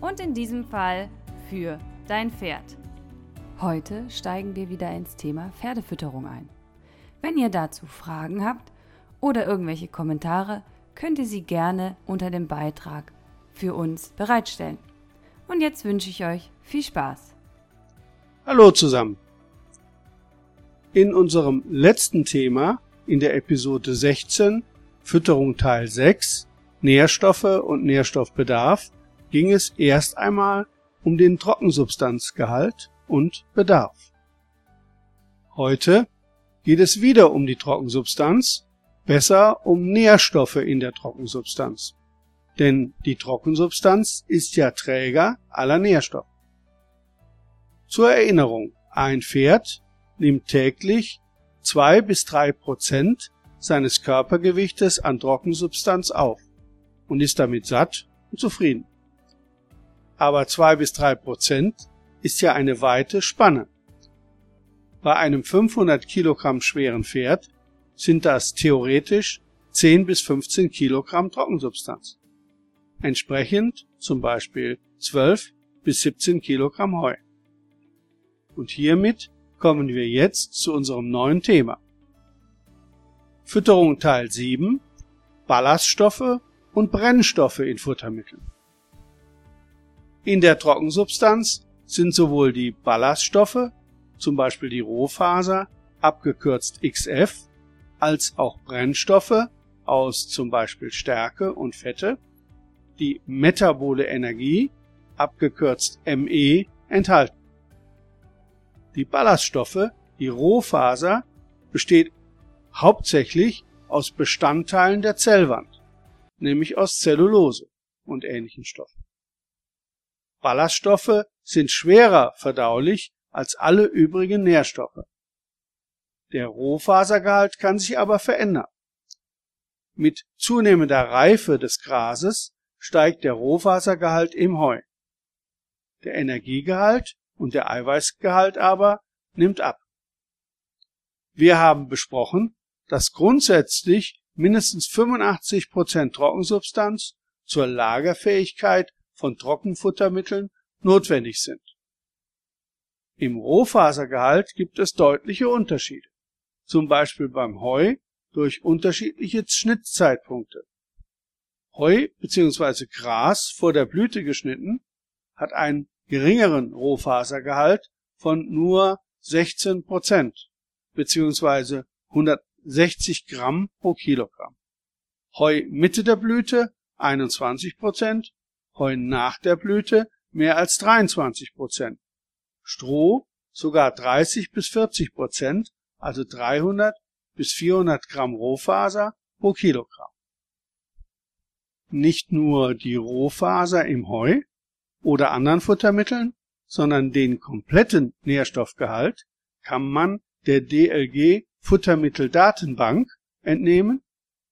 Und in diesem Fall für dein Pferd. Heute steigen wir wieder ins Thema Pferdefütterung ein. Wenn ihr dazu Fragen habt oder irgendwelche Kommentare, könnt ihr sie gerne unter dem Beitrag für uns bereitstellen. Und jetzt wünsche ich euch viel Spaß. Hallo zusammen. In unserem letzten Thema in der Episode 16 Fütterung Teil 6 Nährstoffe und Nährstoffbedarf ging es erst einmal um den Trockensubstanzgehalt und Bedarf. Heute geht es wieder um die Trockensubstanz, besser um Nährstoffe in der Trockensubstanz. Denn die Trockensubstanz ist ja Träger aller Nährstoffe. Zur Erinnerung, ein Pferd nimmt täglich zwei bis drei Prozent seines Körpergewichtes an Trockensubstanz auf und ist damit satt und zufrieden. Aber zwei bis drei Prozent ist ja eine weite Spanne. Bei einem 500 Kilogramm schweren Pferd sind das theoretisch 10 bis 15 Kilogramm Trockensubstanz. Entsprechend zum Beispiel 12 bis 17 Kilogramm Heu. Und hiermit kommen wir jetzt zu unserem neuen Thema. Fütterung Teil 7 Ballaststoffe und Brennstoffe in Futtermitteln. In der Trockensubstanz sind sowohl die Ballaststoffe, zum Beispiel die Rohfaser, abgekürzt XF, als auch Brennstoffe aus zum Beispiel Stärke und Fette, die metabole Energie, abgekürzt ME, enthalten. Die Ballaststoffe, die Rohfaser, besteht hauptsächlich aus Bestandteilen der Zellwand, nämlich aus Zellulose und ähnlichen Stoffen. Ballaststoffe sind schwerer verdaulich als alle übrigen Nährstoffe. Der Rohfasergehalt kann sich aber verändern. Mit zunehmender Reife des Grases steigt der Rohfasergehalt im Heu. Der Energiegehalt und der Eiweißgehalt aber nimmt ab. Wir haben besprochen, dass grundsätzlich mindestens 85 Prozent Trockensubstanz zur Lagerfähigkeit von Trockenfuttermitteln notwendig sind. Im Rohfasergehalt gibt es deutliche Unterschiede, zum Beispiel beim Heu durch unterschiedliche Schnittzeitpunkte. Heu bzw. Gras vor der Blüte geschnitten hat einen geringeren Rohfasergehalt von nur 16 Prozent bzw. 160 Gramm pro Kilogramm. Heu Mitte der Blüte 21 Prozent Heu nach der Blüte mehr als 23 Prozent. Stroh sogar 30 bis 40 Prozent, also 300 bis 400 Gramm Rohfaser pro Kilogramm. Nicht nur die Rohfaser im Heu oder anderen Futtermitteln, sondern den kompletten Nährstoffgehalt kann man der DLG Futtermitteldatenbank entnehmen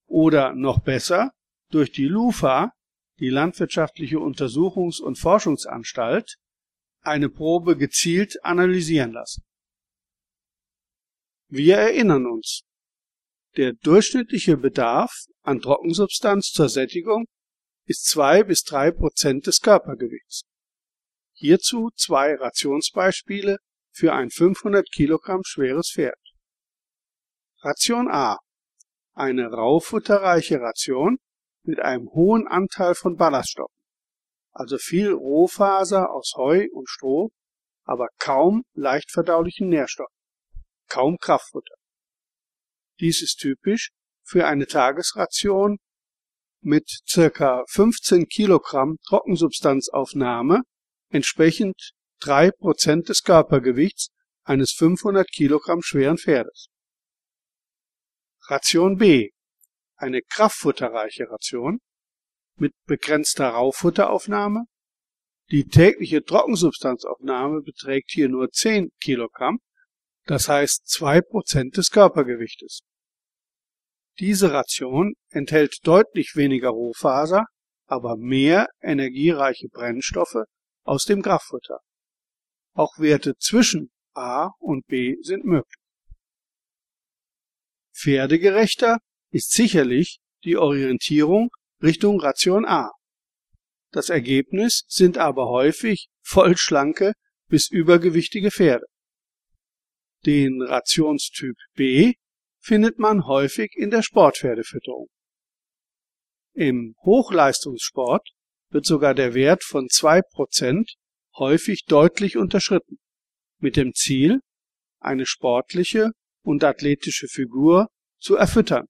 oder noch besser durch die LUFA die Landwirtschaftliche Untersuchungs- und Forschungsanstalt, eine Probe gezielt analysieren lassen. Wir erinnern uns, der durchschnittliche Bedarf an Trockensubstanz zur Sättigung ist zwei bis drei Prozent des Körpergewichts. Hierzu zwei Rationsbeispiele für ein 500 Kilogramm schweres Pferd. Ration A. Eine raufutterreiche Ration mit einem hohen Anteil von Ballaststoffen, also viel Rohfaser aus Heu und Stroh, aber kaum leicht verdaulichen Nährstoffen, kaum Kraftfutter. Dies ist typisch für eine Tagesration mit circa 15 Kilogramm Trockensubstanzaufnahme, entsprechend drei Prozent des Körpergewichts eines 500 Kilogramm schweren Pferdes. Ration B eine kraftfutterreiche Ration mit begrenzter Rauffutteraufnahme, Die tägliche Trockensubstanzaufnahme beträgt hier nur 10 Kilogramm, das heißt zwei Prozent des Körpergewichtes. Diese Ration enthält deutlich weniger Rohfaser, aber mehr energiereiche Brennstoffe aus dem Kraftfutter. Auch Werte zwischen A und B sind möglich. Pferdegerechter ist sicherlich die Orientierung Richtung Ration A. Das Ergebnis sind aber häufig vollschlanke bis übergewichtige Pferde. Den Rationstyp B findet man häufig in der Sportpferdefütterung. Im Hochleistungssport wird sogar der Wert von 2% häufig deutlich unterschritten, mit dem Ziel, eine sportliche und athletische Figur zu erfüttern.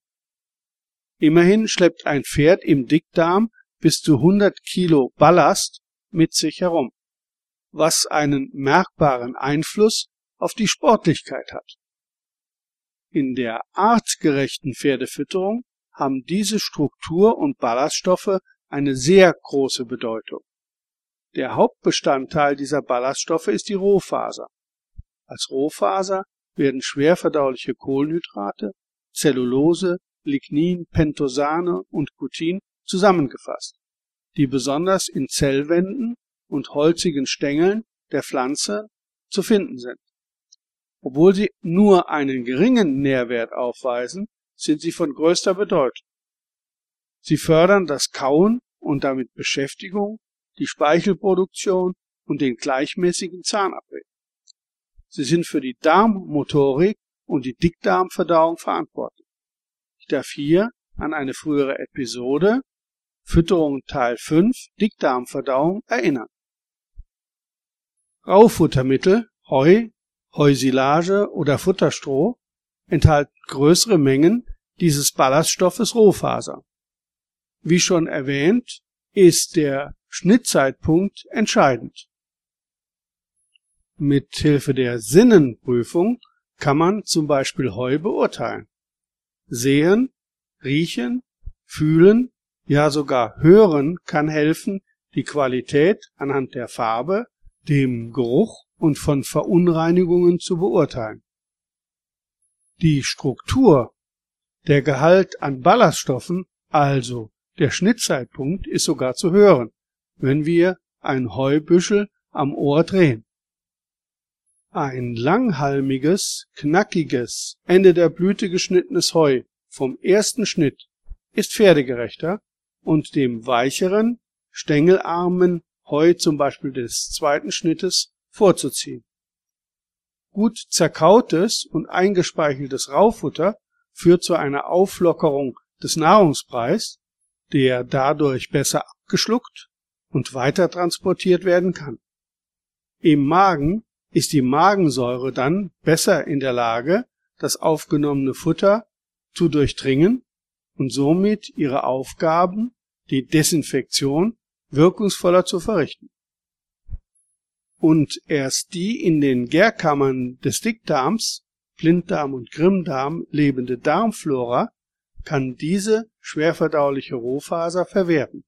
Immerhin schleppt ein Pferd im Dickdarm bis zu 100 Kilo Ballast mit sich herum, was einen merkbaren Einfluss auf die Sportlichkeit hat. In der artgerechten Pferdefütterung haben diese Struktur- und Ballaststoffe eine sehr große Bedeutung. Der Hauptbestandteil dieser Ballaststoffe ist die Rohfaser. Als Rohfaser werden schwer verdauliche Kohlenhydrate, Zellulose, Lignin, Pentosane und Cutin zusammengefasst, die besonders in Zellwänden und holzigen Stängeln der Pflanze zu finden sind. Obwohl sie nur einen geringen Nährwert aufweisen, sind sie von größter Bedeutung. Sie fördern das Kauen und damit Beschäftigung, die Speichelproduktion und den gleichmäßigen Zahnabrieb. Sie sind für die Darmmotorik und die Dickdarmverdauung verantwortlich. Darf hier an eine frühere Episode Fütterung Teil 5 Dickdarmverdauung erinnern. Raufuttermittel, Heu, Heusilage oder Futterstroh enthalten größere Mengen dieses Ballaststoffes Rohfaser. Wie schon erwähnt, ist der Schnittzeitpunkt entscheidend. Mit Hilfe der Sinnenprüfung kann man zum Beispiel Heu beurteilen. Sehen, riechen, fühlen ja sogar Hören kann helfen, die Qualität anhand der Farbe, dem Geruch und von Verunreinigungen zu beurteilen. Die Struktur, der Gehalt an Ballaststoffen, also der Schnittzeitpunkt, ist sogar zu hören, wenn wir ein Heubüschel am Ohr drehen. Ein langhalmiges, knackiges, Ende der Blüte geschnittenes Heu vom ersten Schnitt ist pferdegerechter und dem weicheren, stängelarmen Heu zum Beispiel des zweiten Schnittes vorzuziehen. Gut zerkautes und eingespeicheltes Raufutter führt zu einer Auflockerung des Nahrungspreis, der dadurch besser abgeschluckt und weiter transportiert werden kann. Im Magen ist die Magensäure dann besser in der Lage, das aufgenommene Futter zu durchdringen und somit ihre Aufgaben die Desinfektion wirkungsvoller zu verrichten. Und erst die in den Gärkammern des Dickdarms, Blinddarm und Grimmdarm lebende Darmflora kann diese schwerverdauliche Rohfaser verwerten.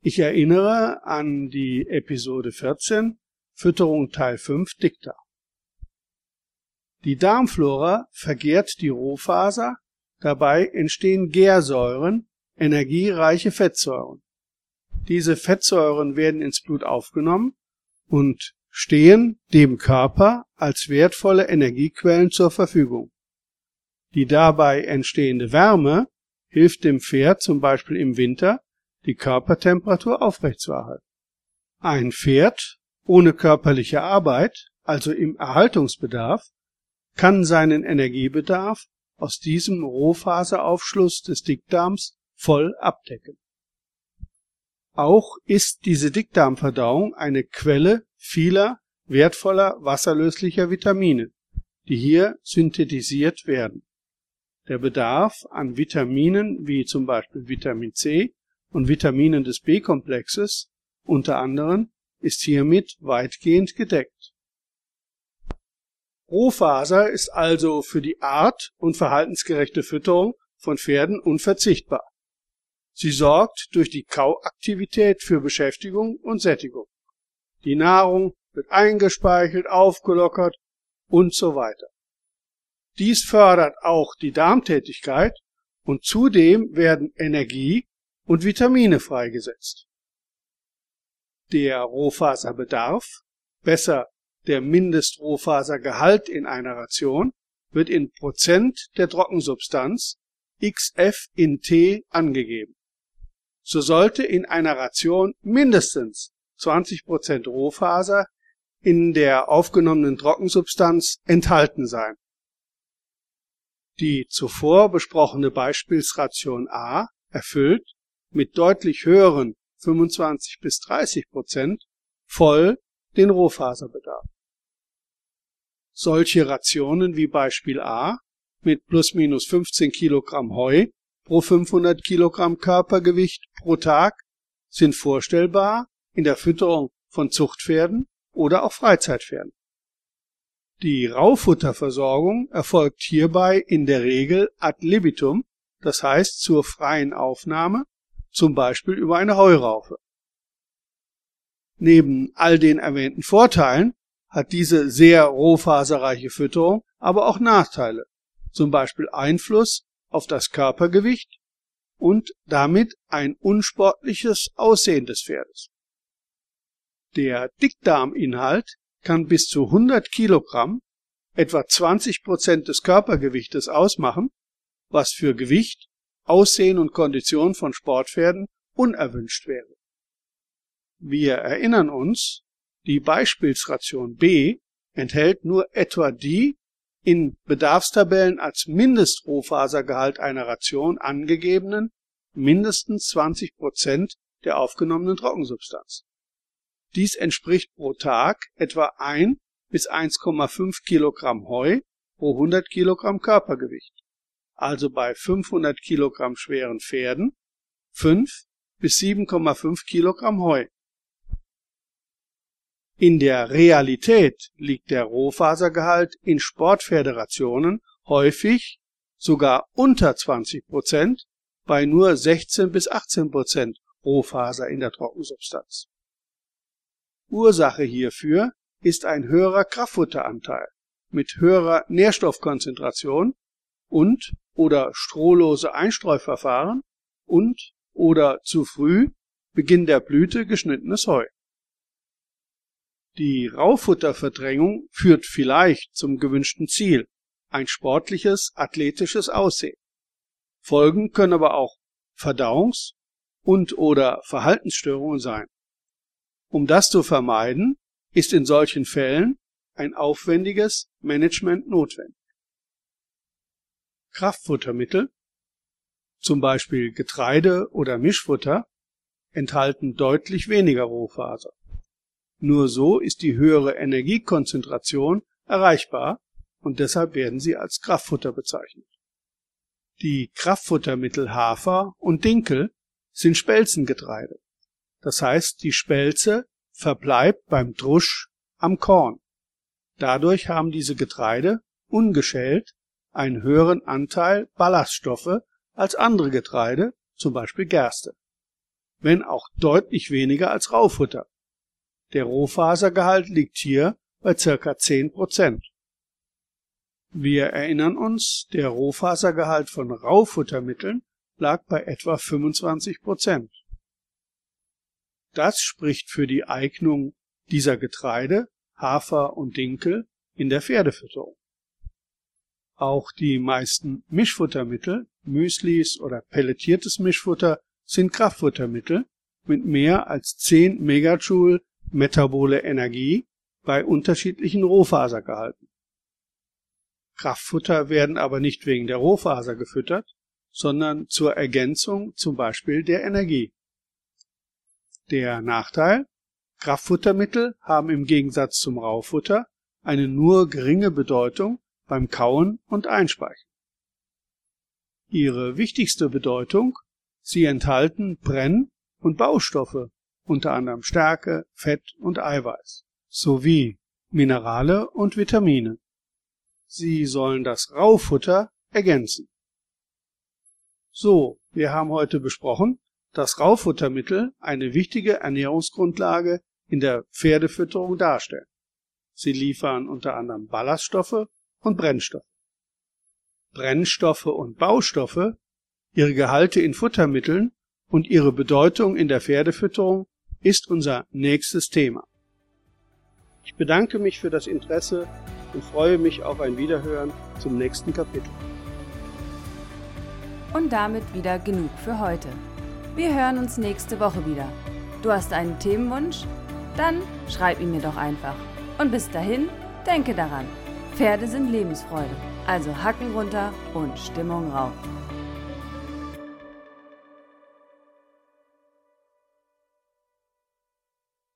Ich erinnere an die Episode 14, Fütterung Teil 5 Dickdarm. Die Darmflora vergehrt die Rohfaser, dabei entstehen Gärsäuren, energiereiche Fettsäuren. Diese Fettsäuren werden ins Blut aufgenommen und stehen dem Körper als wertvolle Energiequellen zur Verfügung. Die dabei entstehende Wärme hilft dem Pferd zum Beispiel im Winter, die Körpertemperatur aufrechtzuerhalten. Ein Pferd ohne körperliche Arbeit, also im Erhaltungsbedarf, kann seinen Energiebedarf aus diesem Rohfaseraufschluss des Dickdarms voll abdecken. Auch ist diese Dickdarmverdauung eine Quelle vieler wertvoller wasserlöslicher Vitamine, die hier synthetisiert werden. Der Bedarf an Vitaminen wie zum Beispiel Vitamin C und Vitaminen des B-Komplexes unter anderem ist hiermit weitgehend gedeckt. Rohfaser ist also für die art- und verhaltensgerechte Fütterung von Pferden unverzichtbar. Sie sorgt durch die Kauaktivität für Beschäftigung und Sättigung. Die Nahrung wird eingespeichert, aufgelockert und so weiter. Dies fördert auch die Darmtätigkeit und zudem werden Energie und Vitamine freigesetzt. Der Rohfaserbedarf, besser der Mindestrohfasergehalt in einer Ration, wird in Prozent der Trockensubstanz XF in T angegeben. So sollte in einer Ration mindestens 20% Rohfaser in der aufgenommenen Trockensubstanz enthalten sein. Die zuvor besprochene Beispielsration A erfüllt mit deutlich höheren 25 bis 30 Prozent voll den Rohfaserbedarf. Solche Rationen wie Beispiel A mit plus minus 15 Kilogramm Heu pro 500 Kilogramm Körpergewicht pro Tag sind vorstellbar in der Fütterung von Zuchtpferden oder auch Freizeitpferden. Die Rauffutterversorgung erfolgt hierbei in der Regel ad libitum, das heißt zur freien Aufnahme, zum Beispiel über eine Heuraufe. Neben all den erwähnten Vorteilen hat diese sehr rohfaserreiche Fütterung aber auch Nachteile, zum Beispiel Einfluss auf das Körpergewicht und damit ein unsportliches Aussehen des Pferdes. Der Dickdarminhalt kann bis zu 100 Kilogramm, etwa 20 Prozent des Körpergewichtes ausmachen, was für Gewicht, Aussehen und Kondition von Sportpferden unerwünscht wäre. Wir erinnern uns, die Beispielsration B enthält nur etwa die in Bedarfstabellen als Mindestrohfasergehalt einer Ration angegebenen mindestens 20 Prozent der aufgenommenen Trockensubstanz. Dies entspricht pro Tag etwa 1 bis 1,5 Kilogramm Heu pro 100 Kilogramm Körpergewicht, also bei 500 Kilogramm schweren Pferden 5 bis 7,5 Kilogramm Heu. In der Realität liegt der Rohfasergehalt in Sportpferderationen häufig sogar unter 20 Prozent bei nur 16 bis 18 Prozent Rohfaser in der Trockensubstanz. Ursache hierfür ist ein höherer Kraftfutteranteil mit höherer Nährstoffkonzentration und oder strohlose Einstreuverfahren und oder zu früh Beginn der Blüte geschnittenes Heu. Die Rauffutterverdrängung führt vielleicht zum gewünschten Ziel, ein sportliches, athletisches Aussehen. Folgen können aber auch Verdauungs- und oder Verhaltensstörungen sein. Um das zu vermeiden, ist in solchen Fällen ein aufwendiges Management notwendig. Kraftfuttermittel, zum Beispiel Getreide oder Mischfutter, enthalten deutlich weniger Rohfaser. Nur so ist die höhere Energiekonzentration erreichbar und deshalb werden sie als Kraftfutter bezeichnet. Die Kraftfuttermittel Hafer und Dinkel sind Spelzengetreide. Das heißt, die Spelze verbleibt beim Drusch am Korn. Dadurch haben diese Getreide ungeschält einen höheren Anteil Ballaststoffe als andere Getreide, zum Beispiel Gerste, wenn auch deutlich weniger als Raufutter. Der Rohfasergehalt liegt hier bei circa 10 Prozent. Wir erinnern uns, der Rohfasergehalt von Raufuttermitteln lag bei etwa 25 Prozent. Das spricht für die Eignung dieser Getreide, Hafer und Dinkel in der Pferdefütterung. Auch die meisten Mischfuttermittel, Müslis oder pelletiertes Mischfutter sind Kraftfuttermittel mit mehr als 10 Megajoule metabole Energie bei unterschiedlichen Rohfasergehalten. Kraftfutter werden aber nicht wegen der Rohfaser gefüttert, sondern zur Ergänzung zum Beispiel der Energie. Der Nachteil? Kraftfuttermittel haben im Gegensatz zum Raufutter eine nur geringe Bedeutung beim Kauen und Einspeichen. Ihre wichtigste Bedeutung? Sie enthalten Brenn- und Baustoffe, unter anderem Stärke, Fett und Eiweiß, sowie Minerale und Vitamine. Sie sollen das Raufutter ergänzen. So, wir haben heute besprochen, dass Raufuttermittel eine wichtige Ernährungsgrundlage in der Pferdefütterung darstellen. Sie liefern unter anderem Ballaststoffe und Brennstoffe. Brennstoffe und Baustoffe, ihre Gehalte in Futtermitteln und ihre Bedeutung in der Pferdefütterung ist unser nächstes Thema. Ich bedanke mich für das Interesse und freue mich auf ein Wiederhören zum nächsten Kapitel. Und damit wieder genug für heute. Wir hören uns nächste Woche wieder. Du hast einen Themenwunsch? Dann schreib ihn mir doch einfach. Und bis dahin, denke daran, Pferde sind Lebensfreude. Also Hacken runter und Stimmung rauf.